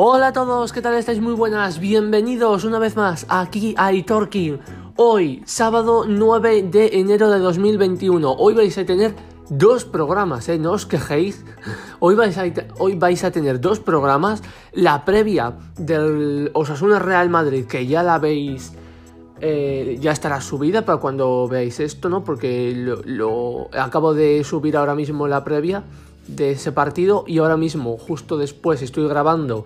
Hola a todos, ¿qué tal estáis? Muy buenas, bienvenidos una vez más aquí a iTalking. Hoy, sábado 9 de enero de 2021. Hoy vais a tener dos programas, ¿eh? No os quejéis. Hoy vais a, hoy vais a tener dos programas. La previa del Osasuna Real Madrid, que ya la veis. Eh, ya estará subida para cuando veáis esto, ¿no? Porque lo acabo de subir ahora mismo la previa de ese partido y ahora mismo, justo después, estoy grabando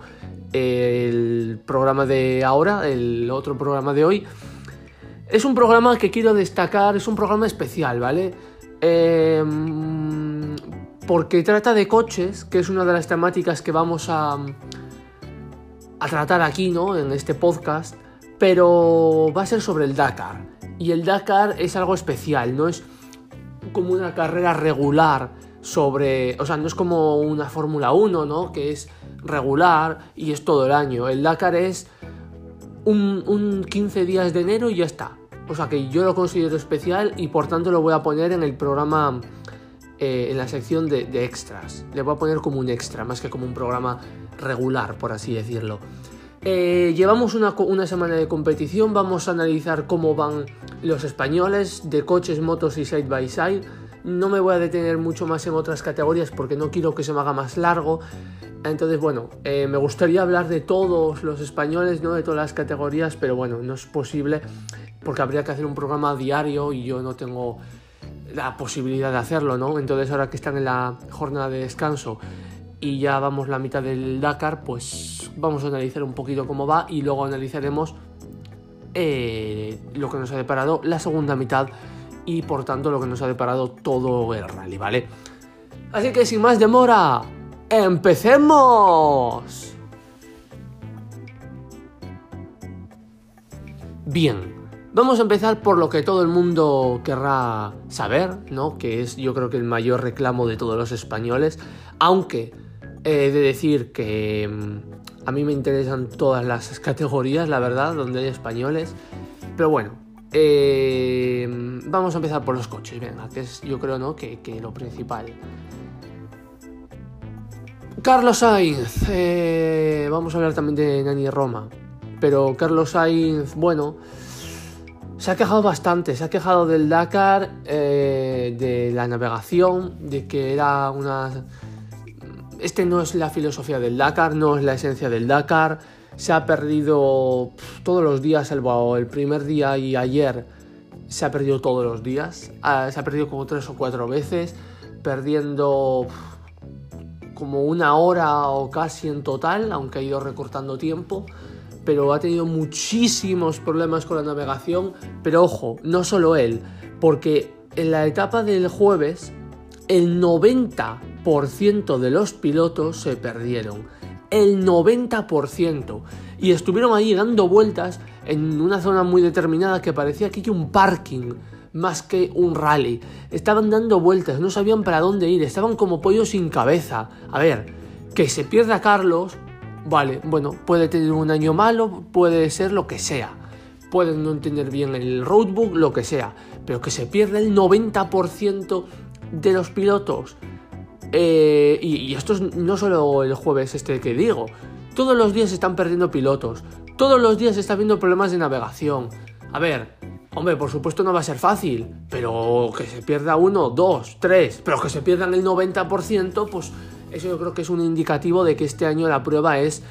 el programa de ahora, el otro programa de hoy. Es un programa que quiero destacar, es un programa especial, ¿vale? Em, porque trata de coches, que es una de las temáticas que vamos a, a tratar aquí, ¿no? En este podcast, pero va a ser sobre el Dakar. Y el Dakar es algo especial, no es como una carrera regular sobre, o sea, no es como una Fórmula 1, ¿no? Que es regular y es todo el año. El Dakar es un, 15 días de enero y ya está. O sea que yo lo considero especial y por tanto lo voy a poner en el programa, eh, en la sección de, extras. Le voy a poner como un extra, más que como un programa regular, por así decirlo. Eh, llevamos una, una, semana de competición, vamos a analizar cómo van los españoles de coches, motos y side by side no me voy a detener mucho más en otras categorías porque no quiero que se me haga más largo. Entonces, bueno, eh, me gustaría hablar de todos los españoles, ¿no? De todas las categorías, pero bueno, no es posible porque habría que hacer un programa diario y yo no tengo la posibilidad de hacerlo, ¿no? Entonces, ahora que están en la jornada de descanso y ya vamos la mitad del Dakar, pues vamos a analizar un poquito cómo va y luego analizaremos eh, lo que nos ha deparado la segunda mitad y por tanto lo que nos ha deparado todo el rally, ¿vale? Así que sin más demora, ¡empecemos! Bien, vamos a empezar por lo que todo el mundo querrá saber, ¿no? Que es yo creo que el mayor reclamo de todos los españoles, aunque he de decir que mm, a mí me interesan todas las categorías, la verdad, donde hay españoles, pero bueno, eh, vamos a empezar por los coches, venga, que es yo creo ¿no? que, lo principal. Carlos Sainz, eh, vamos a hablar también de Nani Roma, pero Carlos Sainz, bueno, se ha quejado bastante, se ha quejado del Dakar, eh, de la navegación, de que era una... Este no es la filosofía del Dakar, no es la esencia del Dakar se ha perdido todos los días, salvo el primer día y ayer se ha perdido todos los días. Ah, se ha perdido como tres o cuatro veces, perdiendo como una hora o casi en total, aunque ha ido recortando tiempo. Pero ha tenido muchísimos problemas con la navegación. Pero ojo, no solo él, porque en la etapa del jueves el 90% de los pilotos se perdieron el 90%. Y estuvieron ahí dando vueltas en una zona muy determinada que parecía que un parking más que un rally. Estaban dando vueltas, no sabían para dónde ir, estaban como pollos sin cabeza. A ver, que se pierda Carlos, vale, bueno, puede tener un año malo, puede ser lo que sea. Pueden no entender bien el roadbook, lo que sea. Pero que se pierda el 90% de los pilotos eh, y, esto es no solo el jueves este que digo. Todos los días se están perdiendo pilotos. Todos los días se están viendo problemas de navegación. A ver, hombre, por supuesto no va a ser fácil. Pero que se pierda uno, dos, tres. Pero que se pierdan el 90%, pues eso yo creo que es un indicativo de que este año la prueba es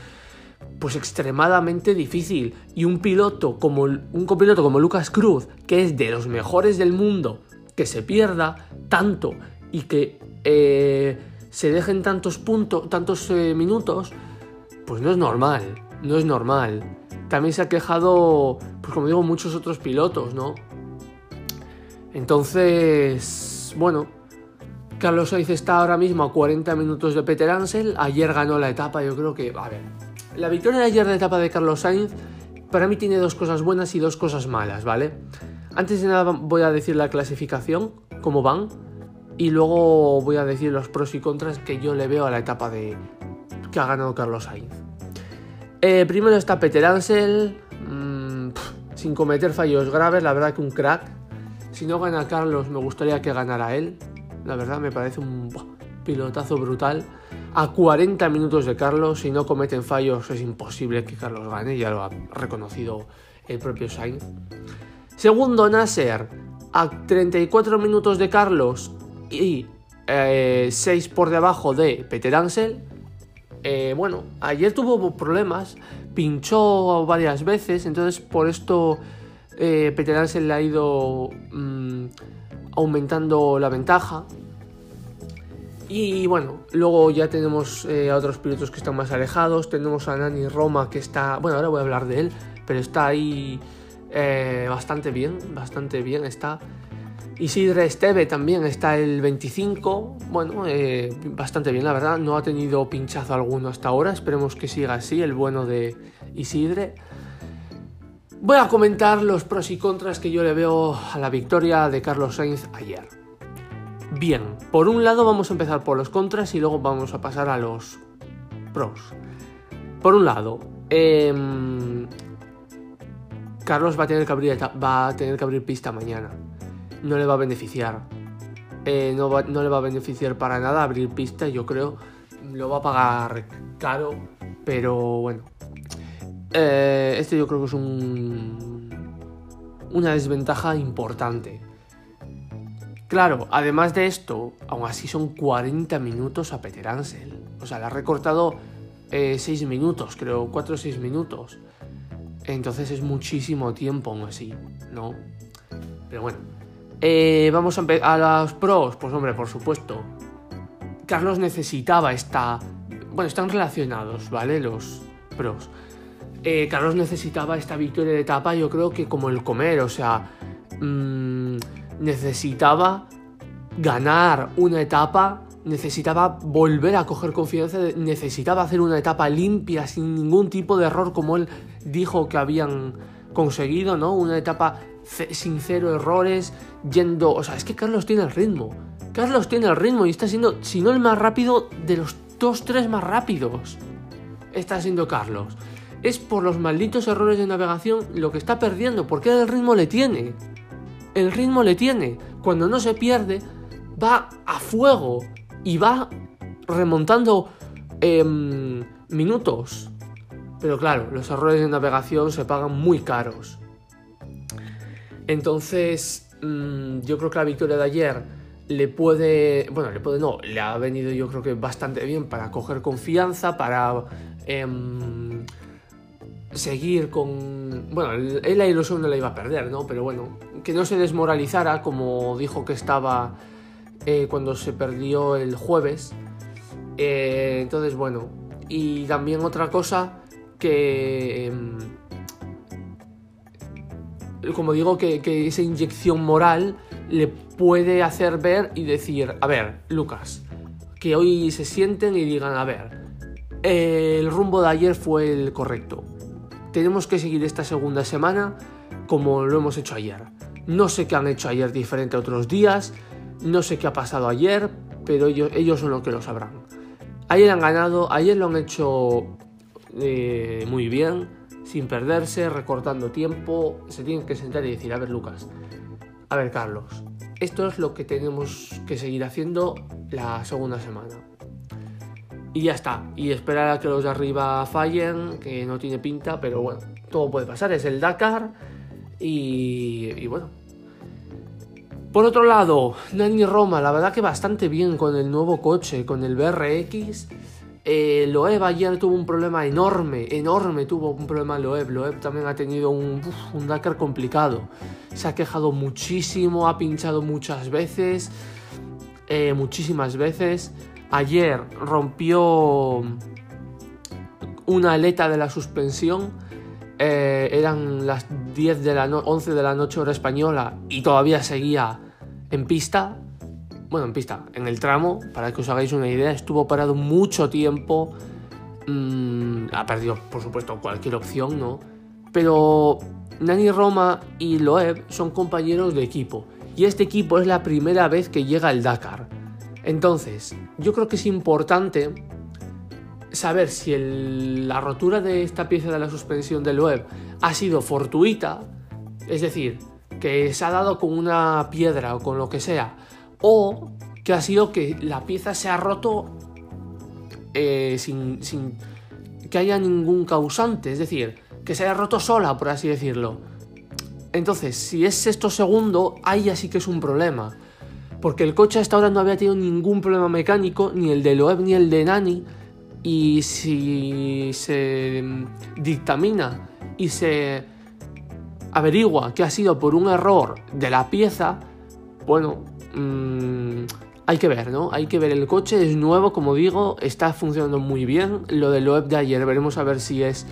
pues extremadamente difícil y un piloto como un copiloto como Lucas Cruz, que es de los mejores del mundo, que se pierda tanto y que eh, se dejen tantos puntos, tantos eh, minutos, pues no es normal, no es normal. También se ha quejado, pues como digo, muchos otros pilotos, ¿no? Entonces, bueno, Carlos Sainz está ahora mismo a 40 minutos de Peter Ansel. Ayer ganó la etapa, yo creo que, a ver, la victoria de ayer de etapa de Carlos Sainz para mí tiene dos cosas buenas y dos cosas malas, ¿vale? Antes de nada voy a decir la clasificación, cómo van. Y luego voy a decir los pros y contras que yo le veo a la etapa de que ha ganado Carlos Sainz. Eh, primero está Peter Ansel, mm, sin cometer fallos graves, la verdad que un crack. Si no gana Carlos, me gustaría que ganara él. La verdad me parece un pilotazo brutal. a 40 minutos de Carlos. Si no cometen fallos, es imposible que Carlos gane, ya lo ha reconocido el propio Sainz. Segundo, Nasser, a 34 minutos de Carlos y 6 eh, por debajo de Peter Ansel. Eh, bueno, ayer tuvo problemas, pinchó varias veces, entonces por esto eh, Peter Ansel le ha ido mm, aumentando la ventaja. Y bueno, luego ya tenemos a otros pilotos que están más alejados. Tenemos a Nani Roma que está, bueno, ahora voy a hablar de él, pero está ahí bastante bien, bastante bien está. Isidre Esteve también está el 25. Bueno, eh, bastante bien, la verdad. No ha tenido pinchazo alguno hasta ahora. Esperemos que siga así, el bueno de Isidre. Voy a comentar los pros y contras que yo le veo a la victoria de Carlos Sainz ayer. Bien, por un lado vamos a empezar por los contras y luego vamos a pasar a los pros. Por un lado, em, Carlos va a, tener que abrir, va a tener que abrir pista mañana no le va a beneficiar. Eh, no, no, le va a beneficiar para nada abrir pista, yo creo. Lo va a pagar caro, pero bueno. Este yo creo que es un, una desventaja importante. Claro, además de esto, aún así son 40 minutos a Peter Ansel. O sea, le ha recortado 6 eh, minutos, creo, 4 o 6 minutos. Entonces es muchísimo tiempo aún así, ¿no? Pero bueno, eh, vamos a, a los pros. Pues hombre, por supuesto. Carlos necesitaba esta... Bueno, están relacionados, ¿vale? Los pros. Eh, Carlos necesitaba esta victoria de etapa, yo creo que como el comer, o sea, mm, necesitaba ganar una etapa, necesitaba volver a coger confianza, necesitaba hacer una etapa limpia, sin ningún tipo de error, como él dijo que habían conseguido, ¿no? Una etapa sin cero errores, yendo... O sea, es que Carlos tiene el ritmo. Carlos tiene el ritmo y está siendo, si no el más rápido, de los dos, tres más rápidos. Está siendo Carlos. Es por los malditos errores de navegación lo que está perdiendo, porque el ritmo le tiene. El ritmo le tiene. Cuando no se pierde, va a fuego y va remontando em, minutos. Pero claro, los errores de navegación se pagan muy caros. Entonces, mm, yo creo que la victoria de ayer le puede, bueno, le puede no, le ha venido yo creo que bastante bien para coger confianza, para em, seguir con, bueno, él la ilusión no la iba a perder, ¿no? Pero bueno, que no se desmoralizara como dijo que estaba eh, cuando se perdió el jueves. Eh, entonces, bueno, y también otra cosa que... Como digo, que, esa inyección moral le puede hacer ver y decir, a ver, Lucas, que hoy se sienten y digan, a ver, el rumbo de ayer fue el correcto. Tenemos que seguir esta segunda semana como lo hemos hecho ayer. No sé qué han hecho ayer diferente a otros días, no sé qué ha pasado ayer, pero ellos, ellos son los que lo sabrán. Ayer han ganado, ayer lo han hecho eh, muy bien sin perderse, recortando tiempo, se tienen que sentar y decir, a ver Lucas, a ver Carlos, esto es lo que tenemos que seguir haciendo la segunda semana. Y ya está, y esperar a que los de arriba fallen, que no tiene pinta, pero bueno, todo puede pasar, es el Dakar y, y bueno. Por otro lado, Nani Roma, la verdad que bastante bien con el nuevo coche, con el BRX eh, Loeb ayer tuvo un problema enorme, enorme tuvo un problema Loeb. Loeb también ha tenido un, un Dakar complicado. Se ha quejado muchísimo, ha pinchado muchas veces, eh, muchísimas veces. Ayer rompió una aleta de la suspensión. Eh, eran las 10 de la 11 de la noche hora española y todavía seguía en pista bueno, en pista, en el tramo, para que os hagáis una idea, estuvo parado mucho tiempo. Mm, ha perdido, por supuesto, cualquier opción, ¿no? Pero Nani Roma y Loeb son compañeros de equipo. Y este equipo es la primera vez que llega al Dakar. Entonces, yo creo que es importante saber si la rotura de esta pieza de la suspensión de Loeb ha sido fortuita, es decir, que se ha dado con una piedra o con lo que sea, o que ha sido que la pieza se ha roto eh, sin, sin que haya ningún causante, es decir, que se haya roto sola, por así decirlo. Entonces, si es sexto segundo, ahí ya sí que es un problema. Porque el coche hasta ahora no había tenido ningún problema mecánico, ni el de Loeb ni el de Nani. Y si se dictamina y se averigua que ha sido por un error de la pieza, bueno, mmm, hay que ver, ¿no? Hay que ver. El coche es nuevo, como digo, está funcionando muy bien. Lo de Loeb de ayer, veremos a ver si es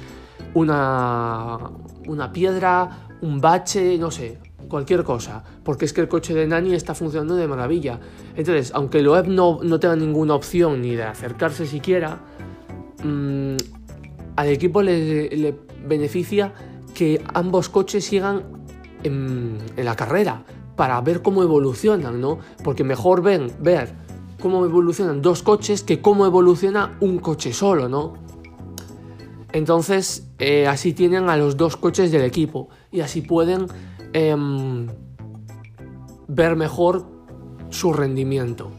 una, una piedra, un bache, no sé, cualquier cosa. Porque es que el coche de Nani está funcionando de maravilla. Entonces, aunque Loeb no, no tenga ninguna opción ni de acercarse siquiera, mmm, al equipo le, beneficia que ambos coches sigan en la carrera para ver cómo evolucionan, ¿no? Porque mejor ven, ver cómo evolucionan dos coches que cómo evoluciona un coche solo, ¿no? Entonces, eh, así tienen a los dos coches del equipo y así pueden eh, ver mejor su rendimiento.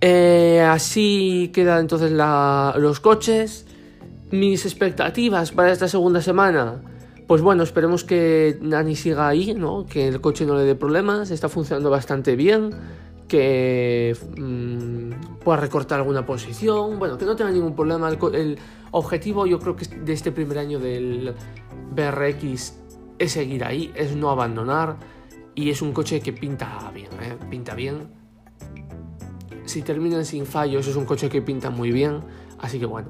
Eh, así quedan entonces los coches. Mis expectativas para esta segunda semana pues bueno, esperemos que Nani siga ahí, ¿no? Que el coche no le dé problemas, está funcionando bastante bien, que mmm, pueda recortar alguna posición, bueno, que no tenga ningún problema. El, objetivo yo creo que de este primer año del BRX es seguir ahí, es no abandonar y es un coche que pinta bien, ¿eh? pinta bien. Si terminan sin fallos es un coche que pinta muy bien, así que bueno.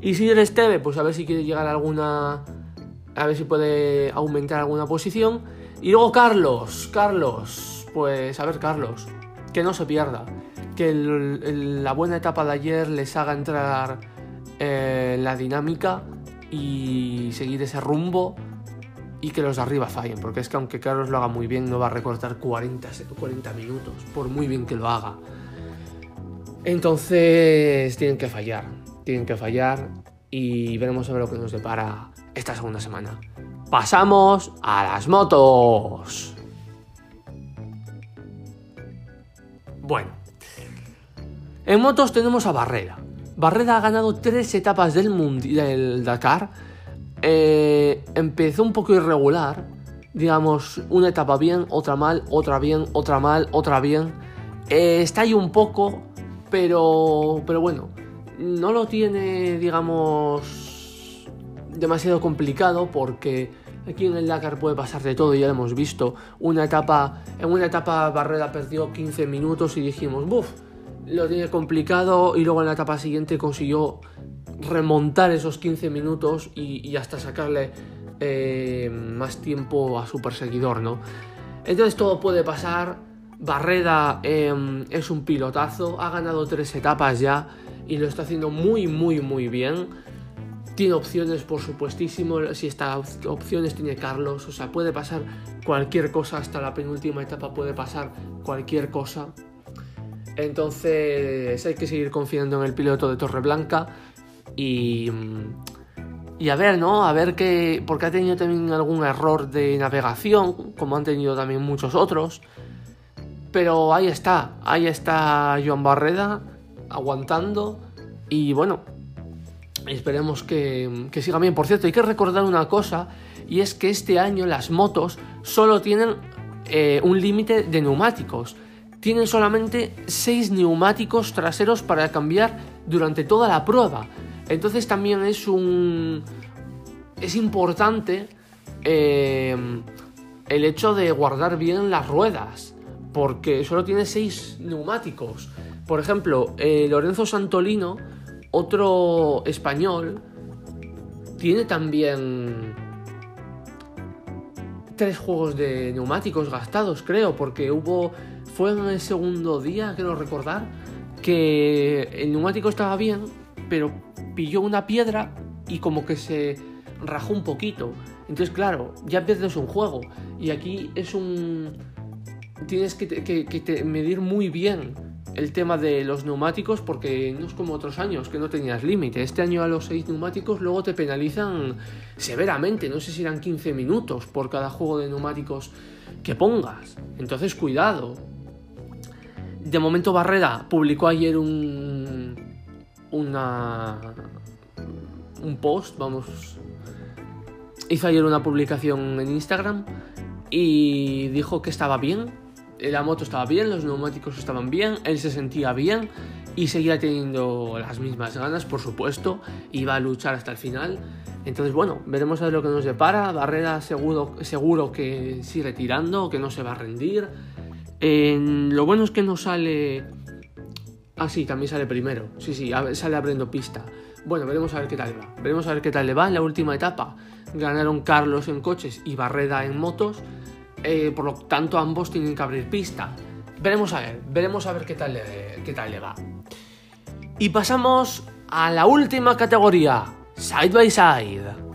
Y si eres Teve, pues a ver si quiere llegar a alguna a ver si puede aumentar alguna posición. Y luego Carlos, Carlos, pues a ver Carlos, que no se pierda, que la buena etapa de ayer les haga entrar eh, la dinámica y seguir ese rumbo y que los de arriba fallen, porque es que aunque Carlos lo haga muy bien, no va a recortar 40, 40 minutos, por muy bien que lo haga. Entonces tienen que fallar, tienen que fallar y veremos a ver lo que nos depara esta segunda semana. Pasamos a las motos. Bueno, en motos tenemos a Barrera. Barrera ha ganado tres etapas del, del Dakar. Eh, empezó un poco irregular. Digamos, una etapa bien, otra mal, otra bien, otra mal, otra bien. Eh, está ahí un poco, pero, pero bueno, no lo tiene, digamos, demasiado complicado porque aquí en el Dakar puede pasar de todo, ya lo hemos visto. Una etapa, en una etapa Barrera perdió 15 minutos y dijimos, buf, lo tiene complicado y luego en la etapa siguiente consiguió remontar esos 15 minutos y, hasta sacarle eh, más tiempo a su perseguidor, ¿no? Entonces todo puede pasar. Barreda eh, es un pilotazo, ha ganado tres etapas ya y lo está haciendo muy, muy, muy bien. Tiene opciones, por supuestísimo. Si estas opciones tiene Carlos, o sea, puede pasar cualquier cosa. Hasta la penúltima etapa puede pasar cualquier cosa. Entonces hay que seguir confiando en el piloto de Torreblanca y, y a ver, ¿no? A ver qué. Porque ha tenido también algún error de navegación, como han tenido también muchos otros. Pero ahí está, ahí está Joan Barreda aguantando y bueno, esperemos que, que, siga bien. Por cierto, hay que recordar una cosa y es que este año las motos solo tienen eh, un límite de neumáticos. Tienen solamente 6 neumáticos traseros para cambiar durante toda la prueba. Entonces también es un... es importante eh, el hecho de guardar bien las ruedas porque solo tiene 6 neumáticos. Por ejemplo, eh, Lorenzo Santolino, otro español, tiene también tres juegos de neumáticos gastados, creo, porque hubo fue en el segundo día, quiero recordar, que el neumático estaba bien, pero pilló una piedra y como que se rajó un poquito. Entonces, claro, ya pierdes un juego. Y aquí es un tienes que, medir muy bien el tema de los neumáticos porque no es como otros años que no tenías límite. Este año a los 6 neumáticos luego te penalizan severamente, no sé si eran 15 minutos por cada juego de neumáticos que pongas. Entonces cuidado. De momento Barrera publicó ayer un, un post, vamos, hizo ayer una publicación en Instagram y dijo que estaba bien, la moto estaba bien, los neumáticos estaban bien, él se sentía bien y seguía teniendo las mismas ganas, por supuesto, iba a luchar hasta el final. Entonces, bueno, veremos a ver lo que nos depara. Barrera seguro, seguro que sigue tirando, que no se va a rendir. lo bueno es que no sale... Ah, sí, también sale primero. Sí, sí, sale abriendo pista. Bueno, veremos a ver qué tal va. Veremos a ver qué tal le va en la última etapa. Ganaron Carlos en coches y Barreda en motos. Eh, por lo tanto, ambos tienen que abrir pista. Veremos a ver, veremos a ver qué tal qué tal le va. Y pasamos a la última categoría, Side by Side.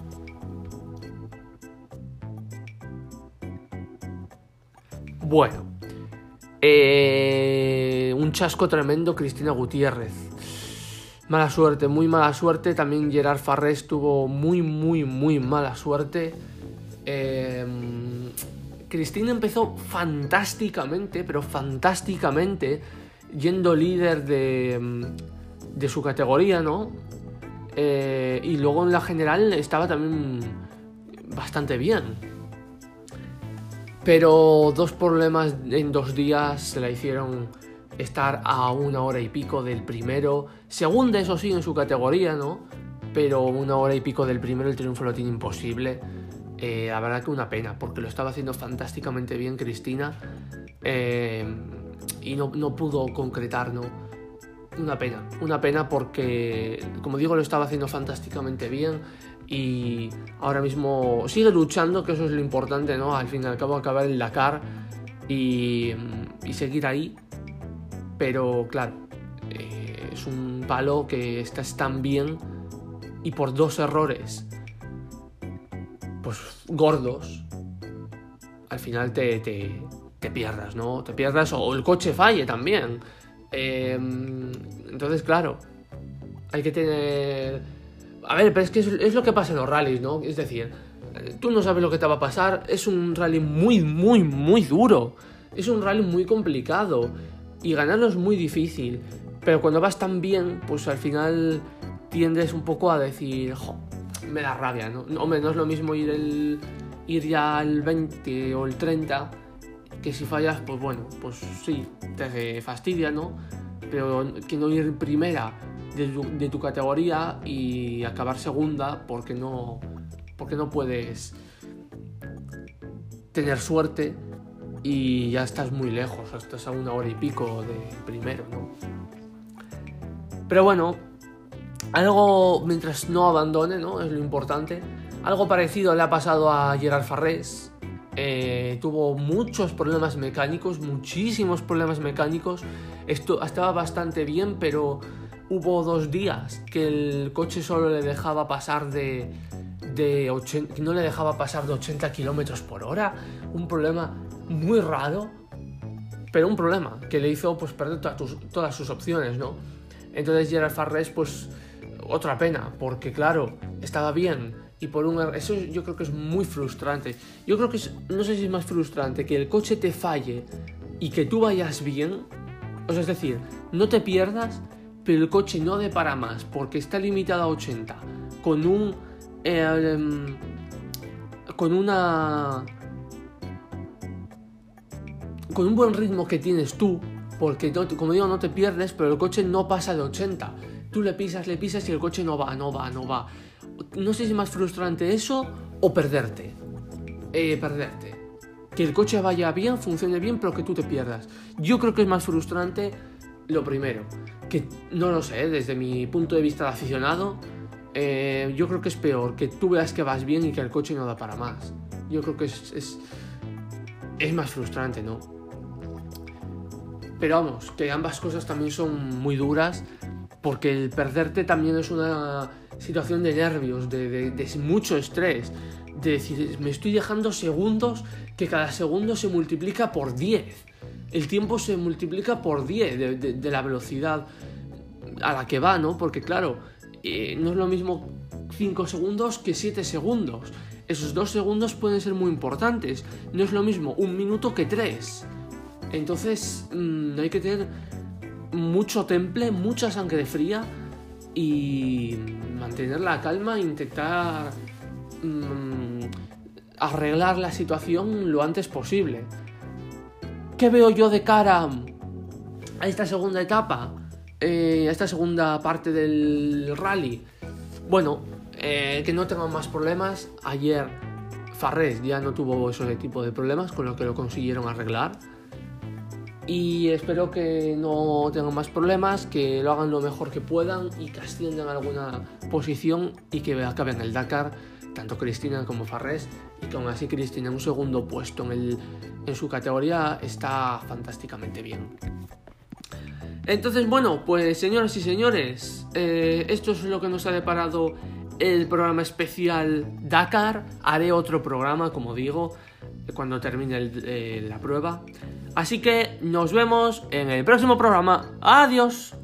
Bueno, eh, un chasco tremendo Cristina Gutiérrez. Mala suerte, muy mala suerte. También Gerard Farrés tuvo muy, muy, muy mala suerte. Eh, Cristina empezó fantásticamente, pero fantásticamente, yendo líder de, de su categoría, ¿no? Eh, y luego en la general estaba también bastante bien. Pero dos problemas en dos días se la hicieron estar a una hora y pico del primero. Segunda, eso sí, en su categoría, ¿no? Pero una hora y pico del primero el triunfo lo tiene imposible. Eh, la verdad que una pena, porque lo estaba haciendo fantásticamente bien Cristina eh, y no, pudo concretar, ¿no? Una pena, una pena porque, como digo, lo estaba haciendo fantásticamente bien y ahora mismo sigue luchando, que eso es lo importante, ¿no? Al fin y al cabo acabar el Dakar y, y seguir ahí, pero claro, eh, es un palo que estás tan bien y por dos errores pues gordos, al final te, te, pierdas, ¿no? Te pierdas o el coche falle también. Em, entonces, claro, hay que tener... A ver, pero es que es, lo que pasa en los rallies, ¿no? Es decir, tú no sabes lo que te va a pasar, es un rally muy, muy, muy duro. Es un rally muy complicado y ganarlo es muy difícil. Pero cuando vas tan bien, pues al final tiendes un poco a decir, me da rabia, ¿no? Hombre, no es lo mismo ir, el, ir ya al 20 o el 30, que si fallas, pues bueno, pues sí, te fastidia, ¿no? Pero que no ir primera de tu, categoría y acabar segunda porque no, porque no puedes tener suerte y ya estás muy lejos, estás a una hora y pico de primero, ¿no? Pero bueno, algo, mientras no abandone, ¿no? Es lo importante. Algo parecido le ha pasado a Gerard Farrés. Eh, tuvo muchos problemas mecánicos, muchísimos problemas mecánicos. Esto estaba bastante bien, pero hubo dos días que el coche solo le dejaba pasar de, de 80, no le dejaba pasar de 80 kilómetros por hora. Un problema muy raro, pero un problema que le hizo pues perder todas sus opciones, ¿no? Entonces Gerard Farrés pues otra pena, porque claro, estaba bien y por un eso yo creo que es muy frustrante. Yo creo que no sé si es más frustrante que el coche te falle y que tú vayas bien, o sea, es decir, no te pierdas, pero el coche no de para más porque está limitado a 80 con un em, con una con un buen ritmo que tienes tú, porque como digo, no te pierdes, pero el coche no pasa de 80 tú le pisas, le pisas y el coche no va, no va, no va. No sé si es más frustrante eso o perderte. Eh, perderte. Que el coche vaya bien, funcione bien, pero que tú te pierdas. Yo creo que es más frustrante lo primero. Que no lo sé, desde mi punto de vista de aficionado, eh, yo creo que es peor que tú veas que vas bien y que el coche no da para más. Yo creo que es, es, es más frustrante, ¿no? Pero vamos, que ambas cosas también son muy duras porque el perderte también es una situación de nervios, de, mucho estrés, de decir, me estoy dejando segundos que cada segundo se multiplica por 10. El tiempo se multiplica por 10 de, la velocidad a la que va, ¿no? Porque claro, eh, no es lo mismo 5 segundos que 7 segundos. Esos 2 segundos pueden ser muy importantes. No es lo mismo un minuto que 3. Entonces, mm, hay que tener mucho temple, mucha sangre fría y mantener la calma e intentar mm, arreglar la situación lo antes posible. ¿Qué veo yo de cara a esta segunda etapa? Eh, a esta segunda parte del rally. Bueno, eh, que no tengan más problemas. Ayer Farrés ya no tuvo ese tipo de problemas, con lo que lo consiguieron arreglar. Y espero que no tengan más problemas, que lo hagan lo mejor que puedan y que asciendan alguna posición y que acaben el Dakar, tanto Cristina como Farrés, y que aún así Cristina en un segundo puesto en, el, en su categoría está fantásticamente bien. Entonces, bueno, pues señoras y señores, eh, esto es lo que nos ha deparado el programa especial Dakar. Haré otro programa, como digo, cuando termine eh, la prueba. Así que nos vemos en el próximo programa. Adiós.